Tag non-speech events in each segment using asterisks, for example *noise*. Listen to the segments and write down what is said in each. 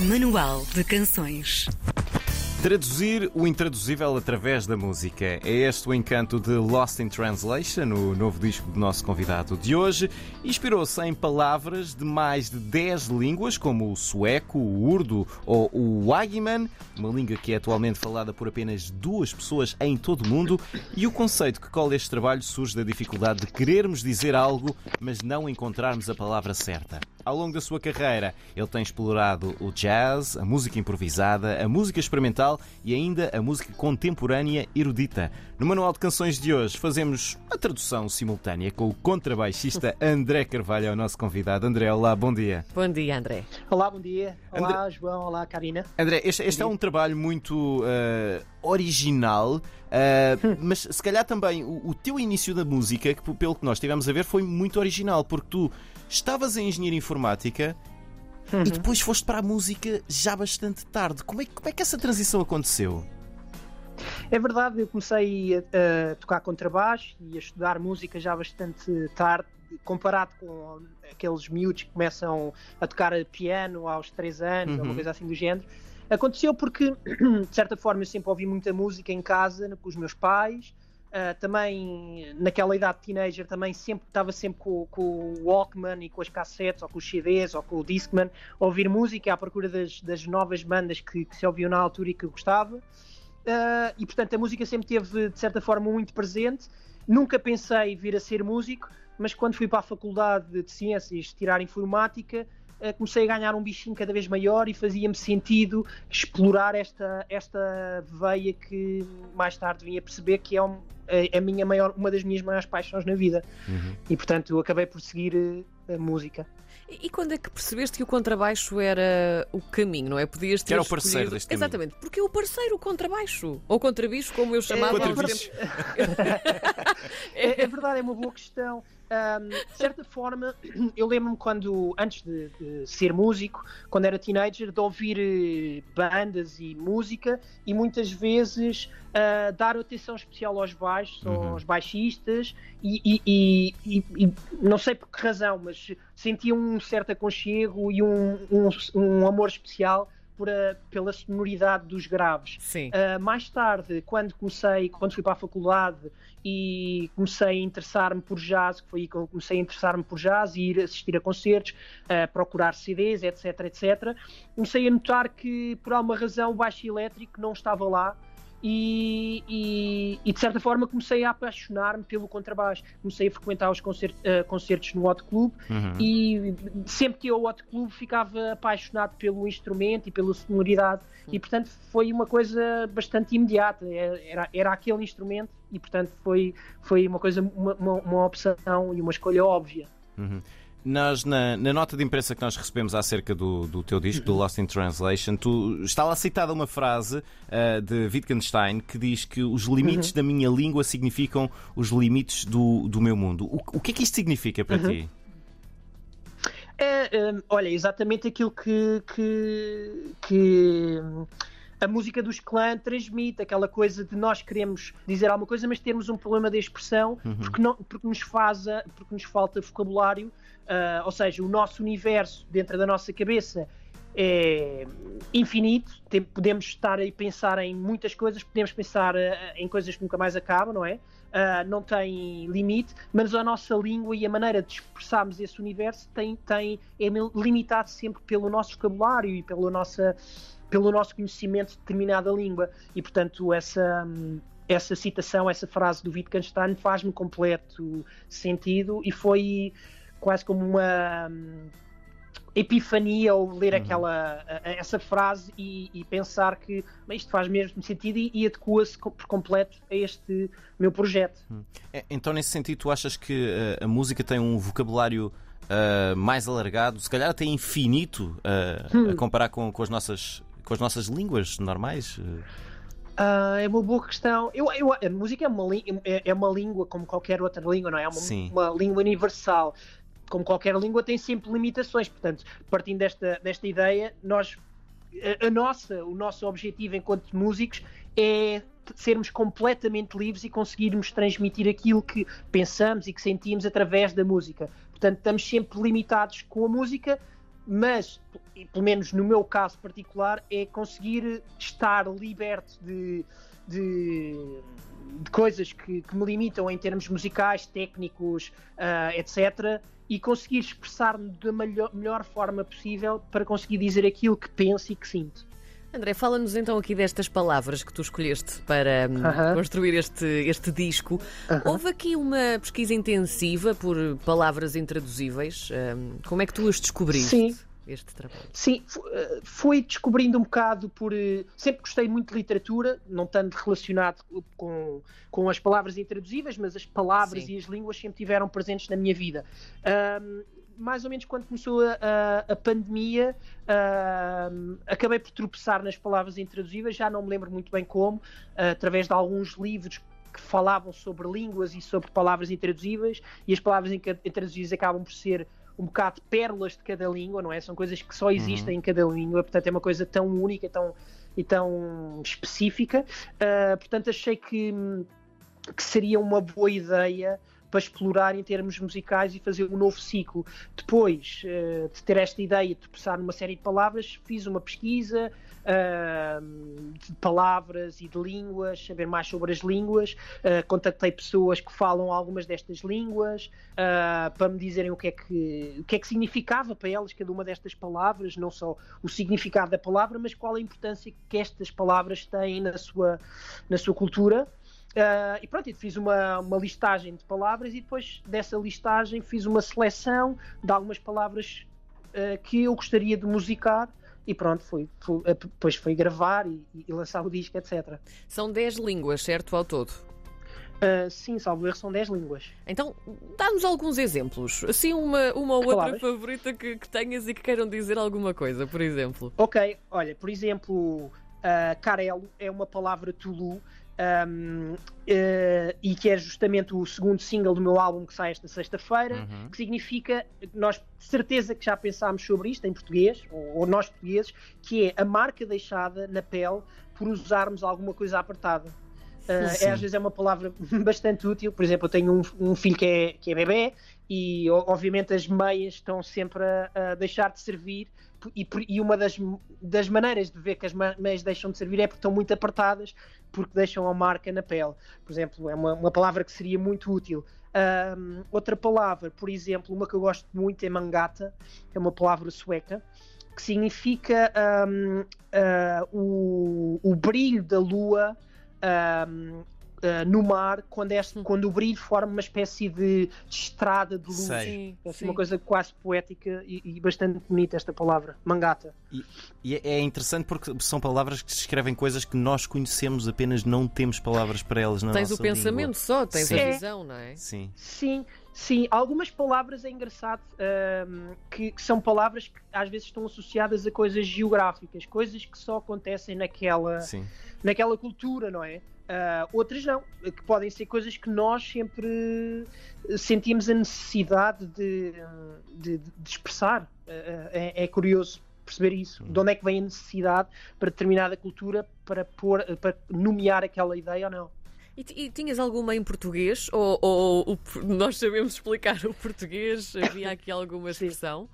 Manual de Canções. Traduzir o intraduzível através da música. É este o encanto de Lost in Translation, o novo disco do nosso convidado de hoje. Inspirou-se em palavras de mais de 10 línguas, como o sueco, o urdu ou o Wagiman, uma língua que é atualmente falada por apenas duas pessoas em todo o mundo. E o conceito que cola este trabalho surge da dificuldade de querermos dizer algo, mas não encontrarmos a palavra certa. Ao longo da sua carreira, ele tem explorado o jazz, a música improvisada, a música experimental e ainda a música contemporânea erudita. No Manual de Canções de hoje, fazemos a tradução simultânea com o contrabaixista *laughs* André Carvalho, é o nosso convidado. André, olá, bom dia. Bom dia, André. Olá, bom dia. Olá, João. Olá, Karina. André, este, este é um trabalho muito uh, original, uh, *laughs* mas se calhar também o, o teu início da música, que pelo que nós estivemos a ver, foi muito original, porque tu estavas em engenharia informática Uhum. e depois foste para a música já bastante tarde. Como é, que- como é que essa transição aconteceu? É verdade, eu comecei a, a tocar contrabaixo e a estudar música já bastante tarde, comparado com aqueles miúdos que começam a tocar piano aos 3 anos, Uhum. uma coisa assim do género. Aconteceu porque, *clears throat* de certa forma, eu sempre ouvi muita música em casa, com os meus pais. Ah, também, naquela idade de teenager, também sempre estava sempre com, com o Walkman e com as cassetes, ou com os CDs, ou com o Discman, a ouvir música à procura das, das novas bandas que, que se ouviam na altura e que gostava. Uh, e portanto a música sempre teve de certa forma muito presente. Nunca pensei vir a ser músico, mas quando fui para a faculdade de ciências tirar informática, uh, comecei a ganhar um bichinho cada vez maior e fazia-me sentido explorar esta, esta veia que mais tarde vim a perceber que é um- a, a minha maior, uma das minhas maiores paixões na vida. E portanto eu acabei por seguir uh, a música. E quando é que percebeste que o contrabaixo era o caminho, não é? Podias ter Que era o parceiro escolhido- deste caminho. Exatamente, porque o parceiro, o contrabaixo, ou contrabicho, como eu chamava há uns Contrabicho. tempos. *laughs* É, é verdade, é uma boa questão. Ahm, de certa forma, eu lembro-me quando, antes de, de ser músico, quando era teenager, de ouvir eh, bandas e música e muitas vezes ah, dar atenção especial aos baixos, Uhum. aos baixistas e, e- e- e- e não sei por que razão, mas sentia um certo aconchego e um, um- um amor especial por a- pela sonoridade dos graves. Sim. Uh, mais tarde, quando comecei, quando fui para a faculdade e comecei a interessar-me por jazz, que foi aí que eu comecei a interessar-me por jazz e ir assistir a concertos, a procurar CDs, etc, etc, comecei a notar que por alguma razão o baixo elétrico não estava lá e, e- e, de certa forma comecei a apaixonar-me pelo contrabaixo. Comecei a frequentar os concer- uh, concertos no Hot Club Uhum. e sempre que ia ao Hot Club ficava apaixonado pelo instrumento e pela sonoridade e portanto foi uma coisa bastante imediata era, era aquele instrumento e portanto foi, foi uma coisa uma, uma, uma opção e uma escolha óbvia Uhum. Nós, na, na nota de imprensa que nós recebemos acerca do, do teu disco, do Lost in Translation, tu, está lá citada uma frase ah, de Wittgenstein que diz que os limites da minha língua significam os limites do, do meu mundo. O, o que é que isto significa para ti? É, hum, olha, exatamente aquilo que, que, que, a música dos clã transmite, aquela coisa de nós queremos dizer alguma coisa, mas termos um problema de expressão porque, não, porque, nos faz a- porque nos falta vocabulário, ah, ou seja, o nosso universo dentro da nossa cabeça é infinito, podemos estar a pensar em muitas coisas, podemos pensar ah, em coisas que nunca mais acabam, não é? Ah, não tem limite, mas a nossa língua e a maneira de expressarmos esse universo tem, tem, é limitado sempre pelo nosso vocabulário e pela nossa, pelo nosso conhecimento de determinada língua. E, portanto, essa, essa citação, essa frase do Wittgenstein faz-me completo sentido e foi quase como uma epifania ao ler aquela a- a- essa frase e, e pensar que "Bem, isto faz mesmo sentido e, e adequa-se por completo a este meu projeto. É, Então, nesse sentido, tu achas que ah, a música tem um vocabulário ah, mais alargado, se calhar até infinito, ah, a comparar com, com as nossas, com as nossas línguas normais? Ah, é uma boa questão. Eu, eu- a música é uma, é, é uma língua como qualquer outra língua, não é? É uma, uma língua universal. Como qualquer língua tem sempre limitações. Portanto, partindo desta, desta ideia, nós a, a nossa, o nosso objetivo enquanto músicos é sermos completamente livres e conseguirmos transmitir aquilo que pensamos e que sentimos através da música. Portanto, estamos sempre limitados com a música, mas pelo menos no meu caso particular, é conseguir estar liberto de, de, de coisas que, que, me limitam em termos musicais, técnicos, uh, etc. E conseguir expressar-me da melhor, melhor forma possível para conseguir dizer aquilo que penso e que sinto. André, fala-nos então aqui destas palavras que tu escolheste para uh hum, -huh. construir este, este disco. Uh -huh. Houve aqui uma pesquisa intensiva por palavras intraduzíveis. Um, como é que tu as descobriste? Sim. Este trabalho. Sim, eh, fui descobrindo um bocado por. Eh, sempre gostei muito de literatura, não tanto relacionado com, com as palavras intraduzíveis, mas as palavras Sim. e as línguas sempre tiveram presentes na minha vida. Um, mais ou menos quando começou a, a, a pandemia, uh, acabei por tropeçar nas palavras intraduzíveis, já não me lembro muito bem como, uh, através de alguns livros que falavam sobre línguas e sobre palavras intraduzíveis, e as palavras intraduzíveis acabam por ser um bocado pérolas de cada língua, não é? São coisas que só existem uhum. em cada língua, portanto é uma coisa tão única tão, e tão específica. Uh, portanto, achei que, que seria uma boa ideia para explorar em termos musicais e fazer um novo ciclo. Depois uh, de ter esta ideia de passar numa série de palavras, fiz uma pesquisa uh, de palavras e de línguas, saber mais sobre as línguas. Uh, contactei pessoas que falam algumas destas línguas para me dizerem o que, é que, o que é que significava para elas cada uma destas palavras, não só o significado da palavra, mas qual a importância que estas palavras têm na sua, na sua cultura. Uh, e pronto, fiz uma, uma listagem de palavras e depois dessa listagem fiz uma seleção de algumas palavras uh, que eu gostaria de musicar e pronto, fui, fui, uh, depois fui gravar e, e, lançar o disco, etc. São 10 línguas, certo, ao todo? Uh, sim, salvo erro, são 10 línguas. Então, dá-nos alguns exemplos. Assim, uma, uma ou outra favorita que, que, tenhas e que queiram dizer alguma coisa, por exemplo. Ok, olha, por exemplo, uh, Carelo é uma palavra Tulu um, uh, e que é justamente o segundo single do meu álbum que sai esta sexta-feira, uhum. que significa, nós de certeza que já pensámos sobre isto em português, ou, ou, nós portugueses, que é a marca deixada na pele por usarmos alguma coisa apertada. Uh, é, às vezes é uma palavra *laughs* bastante útil. Por exemplo, eu tenho um, um, filho que é, que é bebê e obviamente as meias estão sempre a, a deixar de servir e, e, uma das, das maneiras de ver que as meias deixam de servir é porque estão muito apertadas porque deixam a marca na pele. Por exemplo, é uma, uma palavra que seria muito útil. Um, outra palavra, por exemplo, uma que eu gosto muito é mangata, é uma palavra sueca, que significa um, uh, ah, o, o brilho da lua um, Uh, no mar quando, é, quando o brilho forma uma espécie de, de estrada de luz. Sim, é assim, uma coisa quase poética e, e, bastante bonita esta palavra, mangata. E, e, é interessante porque são palavras que descrevem coisas que nós conhecemos, apenas não temos palavras para elas na tens nossa Tens o pensamento língua. só, tens Sim. a visão, não é? Sim. Sim. Sim, algumas palavras é engraçado um, que, que, são palavras que às vezes estão associadas a coisas geográficas, coisas que só acontecem naquela, naquela cultura, não é? Uh, outras não, que podem ser coisas que nós sempre sentimos a necessidade de, de, de expressar. Uh, é, é, curioso perceber isso. De onde é que vem a necessidade para determinada cultura para, pôr, para nomear aquela ideia ou não? E, e, tinhas alguma em português? Ou, ou, nós sabemos explicar o português? Havia aqui alguma expressão?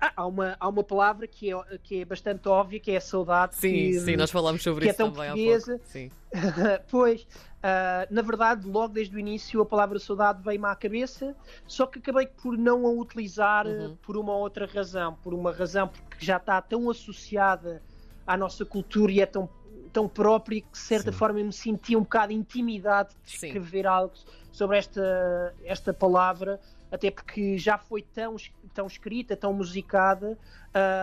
Ah, há, uma, há uma palavra que é, que é bastante óbvia, que é a saudade. Sim, que, sim, nós falámos sobre que isso é tão também portuguesa. há pouco. Sim. *laughs* pois, uh, na verdade, logo desde o início a palavra saudade veio-me à cabeça, só que acabei por não a utilizar uhum. por uma outra razão. Por uma razão porque já está tão associada à nossa cultura e é tão tão próprio que de certa Sim. forma eu me sentia um bocado intimidado de escrever Sim. algo sobre esta, esta palavra, até porque já foi tão, tão escrita, tão musicada,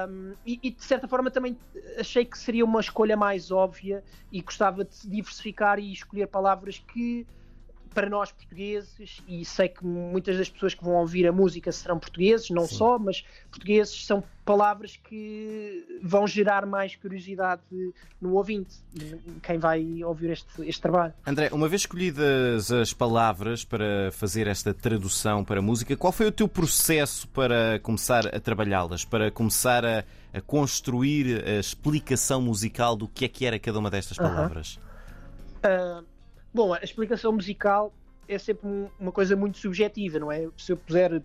um, e, e, de certa forma também achei que seria uma escolha mais óbvia e gostava de diversificar e escolher palavras que para nós portugueses, e sei que muitas das pessoas que vão ouvir a música serão portugueses, não Sim. só, mas portugueses são palavras que vão gerar mais curiosidade no ouvinte, quem vai ouvir este, este trabalho. André, uma vez escolhidas as palavras para fazer esta tradução para a música, qual foi o teu processo para começar a trabalhá-las, para começar a, a, construir a explicação musical do que é que era cada uma destas palavras? Uh -huh. uh, Bom, a explicação musical é sempre uma coisa muito subjetiva, não é? Se eu puder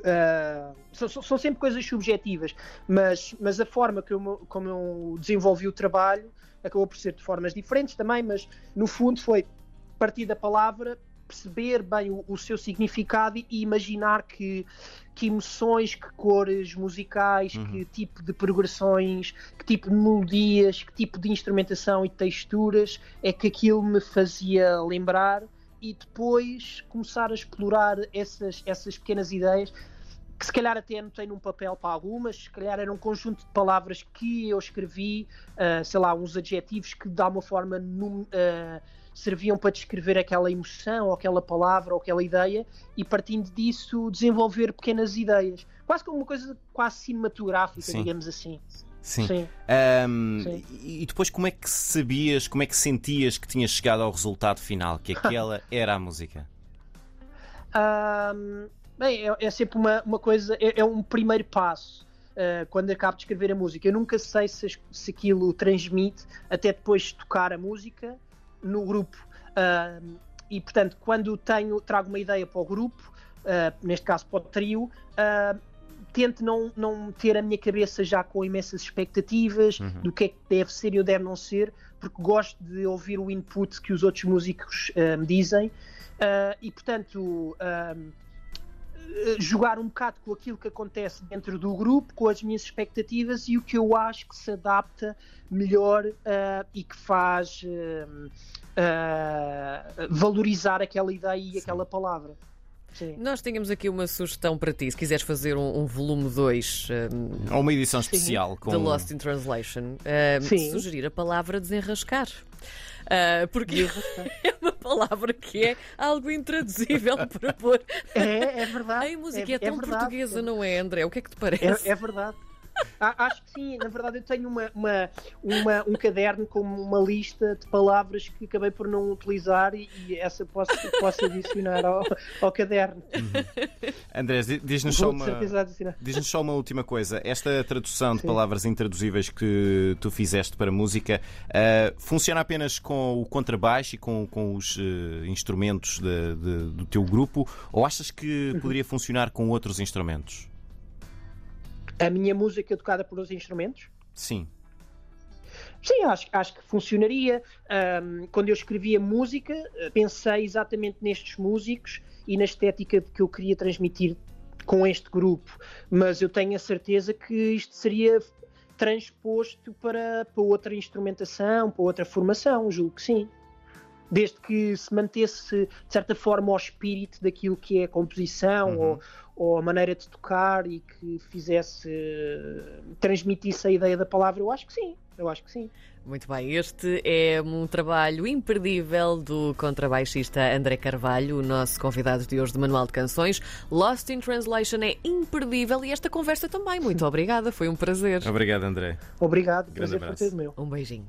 Uh, são, são, sempre coisas subjetivas, mas, mas a forma que eu, como eu desenvolvi o trabalho acabou por ser de formas diferentes também, mas no fundo foi partir da palavra, perceber bem o, o seu significado e imaginar que, que emoções, que cores musicais, uhum. que tipo de progressões, que tipo de melodias, que tipo de instrumentação e texturas é que aquilo me fazia lembrar e depois começar a explorar essas, essas pequenas ideias que se calhar até anotei num papel para algumas, se calhar era um conjunto de palavras que eu escrevi, uh, sei lá, uns adjetivos que de alguma forma num, uh, serviam para descrever aquela emoção, ou aquela palavra, ou aquela ideia, e partindo disso desenvolver pequenas ideias. Quase como uma coisa quase cinematográfica, Sim. digamos assim. Sim. Sim. Um, Sim. E depois como é que sabias, como é que sentias que tinhas chegado ao resultado final, que aquela *laughs* era a música? Um, Bem, é, é sempre uma, uma coisa, é, é um primeiro passo. Uh, quando acabo de escrever a música. Eu nunca sei se, se aquilo transmite até depois de tocar a música no grupo. Uh, e portanto, quando tenho, trago uma ideia para o grupo, uh, neste caso para o trio, tento não, não ter a minha cabeça já com imensas expectativas uhum. do que é que deve ser e o deve não ser, porque gosto de ouvir o input que os outros músicos me dizem. e portanto jogar um bocado com aquilo que acontece dentro do grupo, com as minhas expectativas e o que eu acho que se adapta melhor uh, e que faz uh, uh, valorizar aquela ideia e Sim. aquela palavra. Sim. Nós tínhamos aqui uma sugestão para ti, se quiseres fazer um, um volume 2 um, ou uma edição especial com The Lost in Translation, um, sugerir a palavra desenrascar. Uh, porque *laughs* é uma palavra que é algo intraduzível *laughs* para pôr. É, é verdade. A música é, é tão é portuguesa, não é, André? O que é que te parece? É, é Acho que sim, na verdade eu tenho uma, uma, uma, um caderno com uma lista de palavras que acabei por não utilizar e, e essa posso, posso adicionar ao, ao caderno. Uhum. Andrés, diz-nos só, uma, diz só uma última coisa. Esta tradução de sim. palavras intraduzíveis que tu fizeste para música uh, funciona apenas com o contrabaixo e com, com os uh, instrumentos de, de, do teu grupo ou achas que uhum. poderia funcionar com outros instrumentos? A minha música tocada por outros instrumentos? Sim. Sim, acho, acho que funcionaria. Um, quando eu escrevia música, pensei exatamente nestes músicos e na estética que eu queria transmitir com este grupo. Mas eu tenho a certeza que isto seria transposto para, para outra instrumentação, para outra formação, julgo que sim. Desde que se mantesse, de certa forma, o espírito daquilo que é a composição uhum. ou, ou a maneira de tocar e que fizesse, transmitisse a ideia da palavra, eu acho que sim. Eu acho que sim. Muito bem, este é um trabalho imperdível do contrabaixista André Carvalho, o nosso convidado de hoje do Manual de Canções. Lost in Translation é imperdível e esta conversa também. Muito *laughs* obrigada, foi um prazer. Obrigado, André. Obrigado, Grande prazer abraço. foi todo meu. Um beijinho.